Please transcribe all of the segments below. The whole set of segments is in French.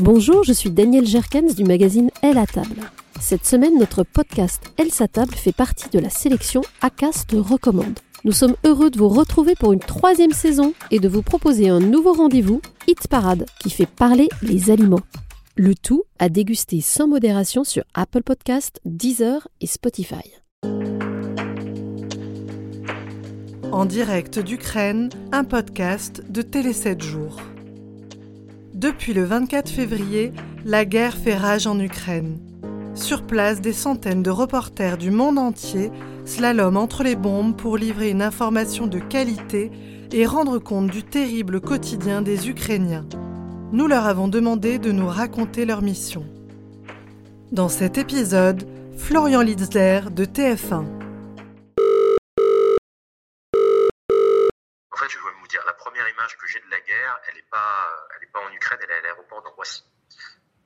Bonjour, je suis Daniel Jerkens du magazine Elle à table. Cette semaine, notre podcast Elle sa table fait partie de la sélection ACAST recommande. Nous sommes heureux de vous retrouver pour une troisième saison et de vous proposer un nouveau rendez-vous, Hit Parade, qui fait parler les aliments. Le tout à déguster sans modération sur Apple Podcast, Deezer et Spotify. En direct d'Ukraine, un podcast de Télé 7 jours. Depuis le 24 février, la guerre fait rage en Ukraine. Sur place, des centaines de reporters du monde entier slalom entre les bombes pour livrer une information de qualité et rendre compte du terrible quotidien des Ukrainiens. Nous leur avons demandé de nous raconter leur mission. Dans cet épisode, Florian Litzler de TF1. Que j'ai de la guerre, elle n'est pas, elle est pas en Ukraine, elle est à l'aéroport de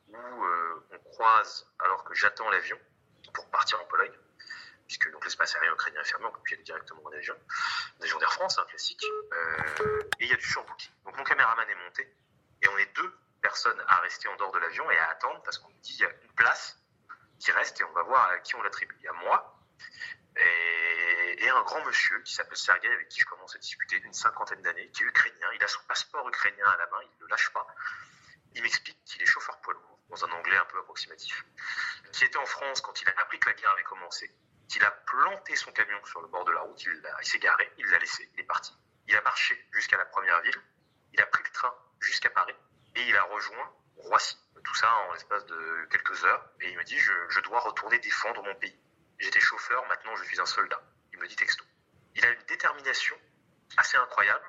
où euh, on croise, alors que j'attends l'avion pour partir en Pologne, puisque donc l'espace aérien ukrainien est fermé, on peut plus aller directement en avion, un avion d'Air France, un classique, euh, et il y a du surbooking. Donc mon caméraman est monté, et on est deux personnes à rester en dehors de l'avion et à attendre, parce qu'on nous dit il y a une place qui reste, et on va voir à qui on l'attribue. Il y a moi, et, et, un grand monsieur qui s'appelle Sergei, avec qui je commence à discuter d'une cinquantaine d'années, qui est ukrainien. Il a son passeport ukrainien à la main, il ne le lâche pas. Il m'explique qu'il est chauffeur poids lourd, dans un anglais un peu approximatif, qui était en France quand il a appris que la guerre avait commencé, qu'il a planté son camion sur le bord de la route, il, il s'est garé, il l'a laissé, il est parti. Il a marché jusqu'à la première ville, il a pris le train jusqu'à Paris, et il a rejoint Roissy. Tout ça en l'espace de quelques heures, et il me dit je, je dois retourner défendre mon pays. J'étais chauffeur, maintenant je suis un soldat. Dit texto. Il a une détermination assez incroyable,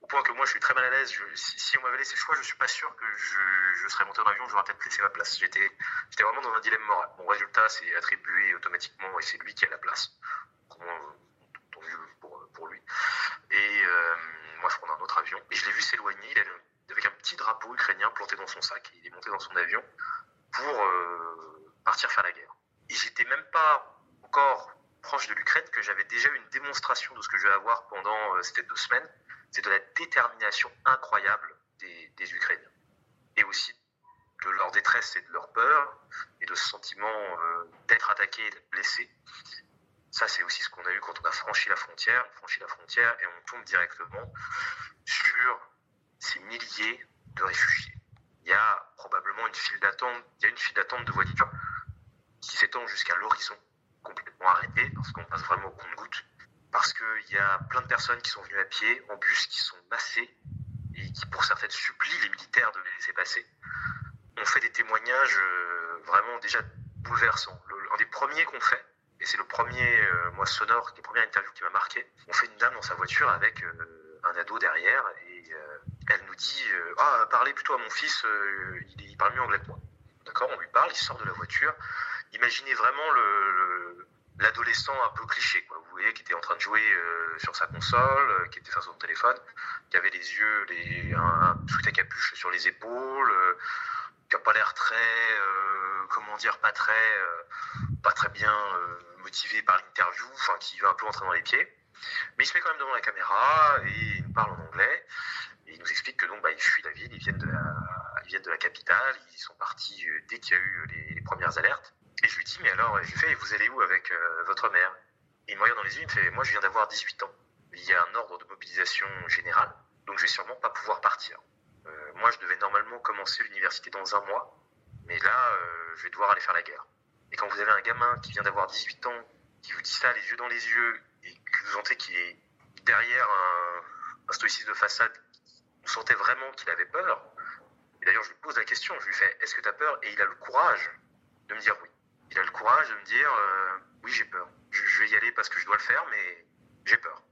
au point que moi je suis très mal à l'aise. Si, on m'avait laissé le choix, je suis pas sûr que je, serais monté en avion, j'aurais peut-être laissé ma place. J'étais, vraiment dans un dilemme moral. Mon résultat, c'est attribué automatiquement et c'est lui qui a la place. Mieux pour, pour lui. Et euh, moi je prends un autre avion. Et je l'ai vu s'éloigner, avec un petit drapeau ukrainien planté dans son sac. Il est monté dans son avion pour euh, partir faire la guerre. Et j'étais même pas encore proche de l'Ukraine que j'avais déjà une démonstration de ce que je vais avoir pendant euh, ces deux semaines, c'est de la détermination incroyable des, Ukrainiens. Et aussi de leur détresse et de leur peur, et de ce sentiment euh, d'être attaqué et blessé. Ça, c'est aussi ce qu'on a eu quand on a franchi la frontière. On franchit la frontière et on tombe directement sur ces milliers de réfugiés. Il y a probablement une file d'attente, il y a une file d'attente de voitures qui s'étend jusqu'à l'horizon complètement arrêté parce qu'on passe vraiment au compte-goutte. Parce qu'il y a plein de personnes qui sont venues à pied, en bus, qui sont massées et qui, pour certaines, supplient les militaires de les laisser passer. On fait des témoignages euh, vraiment déjà bouleversants. Le, un des premiers qu'on fait, et c'est le premier, euh, moi, sonore, les premières interviews qui m'a marqué, on fait une dame dans sa voiture avec euh, un ado derrière et elle nous dit Ah, parlez plutôt à mon fils, il, il parle mieux anglais que moi. D'accord On lui parle, il sort de la voiture imaginez vraiment le, l'adolescent un peu cliché, quoi. Vous voyez, qui était en train de jouer euh, sur sa console, euh, qui était à son téléphone, qui avait les yeux, les, un, un truc à capuche sur les épaules, euh, qui a pas l'air très, comment dire, pas très, pas très bien motivé par l'interview, enfin, qui va un peu entrer dans les pieds. Mais il se met quand même devant la caméra et il nous parle en anglais. Et il nous explique que donc, bah, ils fuient la ville, ils viennent de la, ils viennent de la capitale, ils sont partis dès qu'il y a eu les premières alertes. Et je lui dis, mais alors, je lui fais, vous allez où avec euh, votre mère? Et il me regarde dans les yeux, il me fait, moi je viens d'avoir 18 ans. Il y a un ordre de mobilisation générale, donc je vais sûrement pas pouvoir partir. Euh, moi, je devais normalement commencer l'université dans un mois, mais là, euh, je vais devoir aller faire la guerre. Et quand vous avez un gamin qui vient d'avoir 18 ans, qui vous dit ça les yeux dans les yeux, et que vous sentez qu'il est derrière un, un stoïcisme de façade, vous sentez vraiment qu'il avait peur. Et d'ailleurs, je lui pose la question, je lui fais, est-ce que tu as peur? Et il a le courage de me dire oui il a le courage de me dire euh, oui j'ai peur. Je, vais y aller parce que je dois le faire, mais j'ai peur.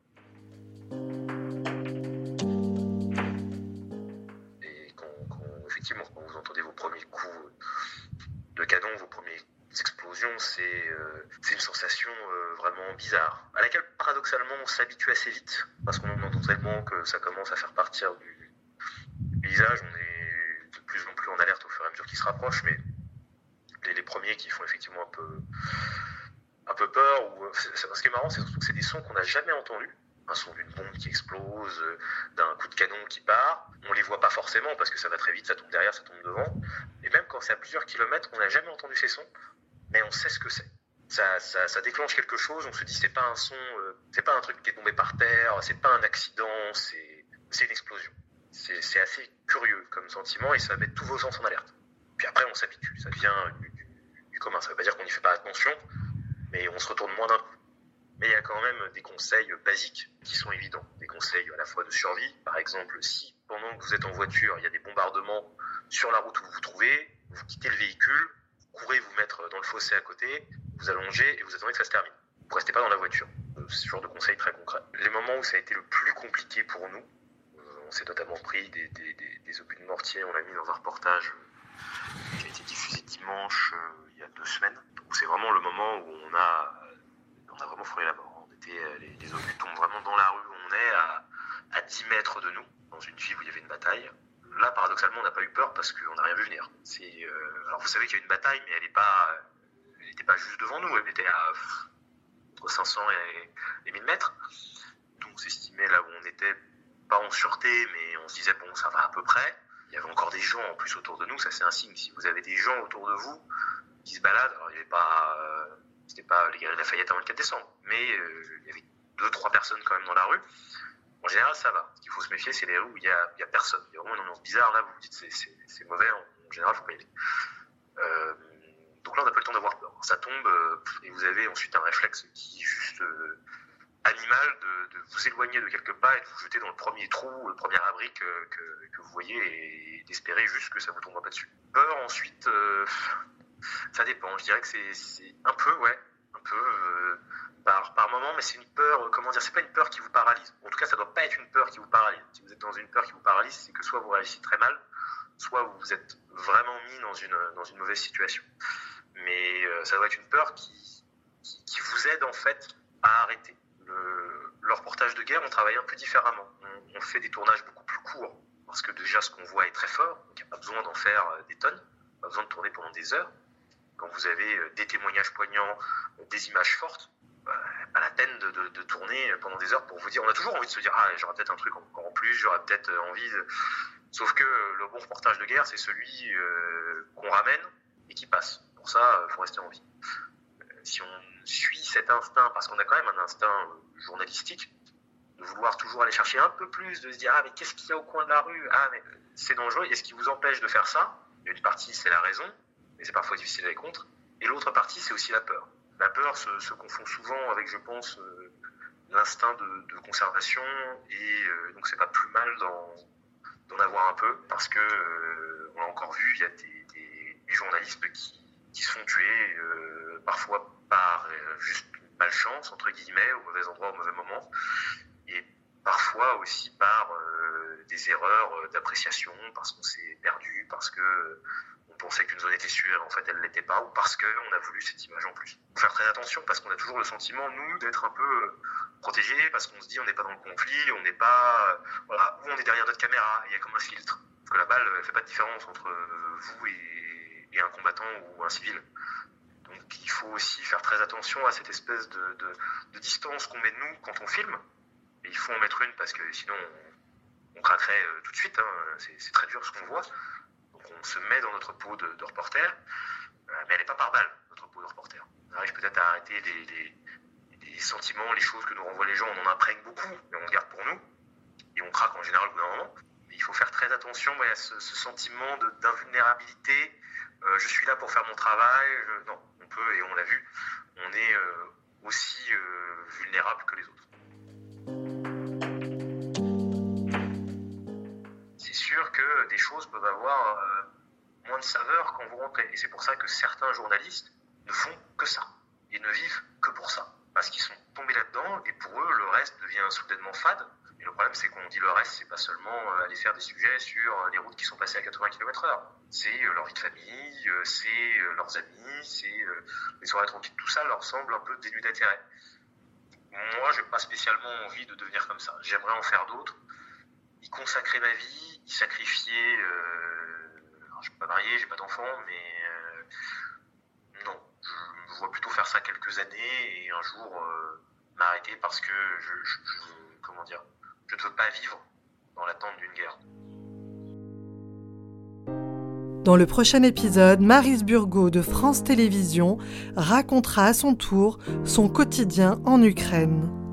Et quand, effectivement, vous entendez vos premiers coups de canon, vos premières explosions, c'est euh, une sensation euh, vraiment bizarre, à laquelle paradoxalement on s'habitue assez vite, parce qu'on en entend tellement que ça commence à faire partir du paysage, on est de plus en plus en alerte au fur et à mesure qu'il se rapproche, mais les, premiers qui font effectivement un peu, un peu peur. Ou, ce qui est marrant, c'est surtout que c'est des sons qu'on n'a jamais entendus un son d'une bombe qui explose, euh, d'un coup de canon qui part. On les voit pas forcément parce que ça va très vite, ça tombe derrière, ça tombe devant. Et même quand c'est à plusieurs kilomètres, on n'a jamais entendu ces sons, mais on sait ce que c'est. Ça, ça, déclenche quelque chose. On se dit c'est pas un son, euh, c'est pas un truc qui est tombé par terre, c'est pas un accident, c'est une explosion. C'est assez curieux comme sentiment et ça met tous vos sens en alerte. Puis après on s'habitue, ça vient du, du, du Ça veut pas dire qu'on n'y fait pas attention, mais on se retourne moins d'un coup. Mais il y a quand même des conseils basiques qui sont évidents. Des conseils à la fois de survie. Par exemple, si pendant que vous êtes en voiture, il y a des bombardements sur la route où vous vous trouvez, vous quittez le véhicule, vous courez vous mettre dans le fossé à côté, vous allongez et vous attendez que ça se termine. Vous restez pas dans la voiture. Ce genre de conseils très concrets. Les moments où ça a été le plus compliqué pour nous, on s'est notamment pris des, obus de mortier, on l'a mis dans un reportage qui a été diffusé dimanche, euh, deux semaines. C'est vraiment le moment où on a on a vraiment frôlé la mort. On était, les, les obus tombent vraiment dans la rue où on est, à, à 10 mètres de nous, dans une ville où il y avait une bataille. Là, paradoxalement, on n'a pas eu peur parce qu'on n'a rien vu venir. Euh, alors vous savez qu'il y a une bataille, mais elle n'est pas, n'était pas juste devant nous. Elle était à entre 500 et, et 1000 mètres. Donc on s'estimait là où on était, pas en sûreté, mais on se disait bon, ça va à peu près. Il y avait encore des gens en plus autour de nous, ça c'est un signe. Si vous avez des gens autour de vous qui se baladent, alors il n'y avait pas euh, c'était pas les galeries Lafayette avant le 4 décembre, mais euh, il y avait deux, trois personnes quand même dans la rue. En général, ça va. Ce qu'il faut se méfier, c'est les rues où il y a, il personne. Il y a vraiment une ambiance bizarre là. Vous vous dites c'est, mauvais. En, général, faut pas y aller. Euh, donc là, on n'a pas le temps d'avoir peur. Ça tombe et vous avez ensuite un réflexe qui est juste animal de, vous éloigner de quelques pas et de vous jeter dans le premier trou, le premier abri que, que, vous voyez et d'espérer juste que ça vous tombe pas dessus. Peur ensuite ça dépend. Je dirais que c'est un peu, ouais, un peu euh, par, par moment, mais c'est une peur, comment dire, c'est pas une peur qui vous paralyse. En tout cas, ça doit pas être une peur qui vous paralyse. Si vous êtes dans une peur qui vous paralyse, c'est que soit vous réussissez très mal, soit vous êtes vraiment mis dans une, dans une mauvaise situation. Mais euh, ça doit être une peur qui, qui, qui, vous aide en fait à arrêter. Le, le reportage de guerre, on travaille un peu différemment. On, on fait des tournages beaucoup plus courts parce que déjà ce qu'on voit est très fort, donc il n'y a pas besoin d'en faire des tonnes, pas besoin de tourner pendant des heures quand vous avez des témoignages poignants, des images fortes, bah, pas la peine de, tourner pendant des heures pour vous dire. On a toujours envie de se dire ah j'aurais peut-être un truc encore en plus, j'aurais peut-être envie. De... Sauf que le bon reportage de guerre, c'est celui euh, qu'on ramène et qui passe. Pour ça, il faut rester en vie. Si on suit cet instinct, parce qu'on a quand même un instinct journalistique, de vouloir toujours aller chercher un peu plus, de se dire ah mais qu'est-ce qu'il y a au coin de la rue? Ah mais c'est dangereux. Et ce qui vous empêche de faire ça, une partie c'est la raison, et c'est parfois difficile d'aller contre. Et l'autre partie, c'est aussi la peur. La peur se, confond souvent avec, je pense, euh, l'instinct de, conservation, et euh, donc c'est pas plus mal d'en avoir un peu, parce que euh, on l'a encore vu, il y a des, journalistes qui, qui se font tuer, euh, parfois par juste malchance, entre guillemets, au mauvais endroit, au mauvais moment, et parfois aussi par des erreurs d'appréciation, parce qu'on s'est perdu, parce que pensait qu'une zone était sûre, en fait elle l'était pas, ou parce qu'on a voulu cette image en plus. Faut faire très attention parce qu'on a toujours le sentiment, nous, d'être un peu protégés, parce qu'on se dit on n'est pas dans le conflit, on n'est pas, voilà, ou on est derrière notre caméra, il y a comme un filtre. Que la balle, elle fait pas de différence entre vous et, un combattant ou un civil. Donc il faut aussi faire très attention à cette espèce de distance qu'on met de nous quand on filme. Et il faut en mettre une parce que sinon on, on craquerait tout de suite. Hein. C'est très dur ce qu'on voit on se met dans notre peau de, reporter, euh, mais elle n'est pas par balle, notre peau de reporter. On arrive peut-être à arrêter les, sentiments, les choses que nous renvoient les gens, on en imprègne beaucoup, mais on garde pour nous, et on craque en général au bout d'un moment. Mais il faut faire très attention à ce, sentiment d'invulnérabilité. Euh, je suis là pour faire mon travail. Non, on peut, et on l'a vu, on est euh, aussi vulnérable que les autres. Que des choses peuvent avoir euh, moins de saveur quand vous rentrez. Et c'est pour ça que certains journalistes ne font que ça. Ils ne vivent que pour ça. Parce qu'ils sont tombés là-dedans et pour eux, le reste devient soudainement fade. Et le problème, c'est qu'on dit le reste, c'est pas seulement aller faire des sujets sur les routes qui sont passées à 80 km heure. C'est leur vie de famille, c'est leurs amis, c'est les soirées tranquilles. Tout ça leur semble un peu dénué d'intérêt. Moi, j'ai pas spécialement envie de devenir comme ça. J'aimerais en faire d'autres y consacrer ma vie, qui sacrifiait. alors, euh, je suis pas marié, j'ai pas d'enfant, mais euh, non, je me vois plutôt faire ça quelques années et un jour euh, m'arrêter parce que je, comment dire, je ne veux pas vivre dans l'attente d'une guerre. Dans le prochain épisode, Marise Burgot de France Télévisions racontera à son tour son quotidien en Ukraine.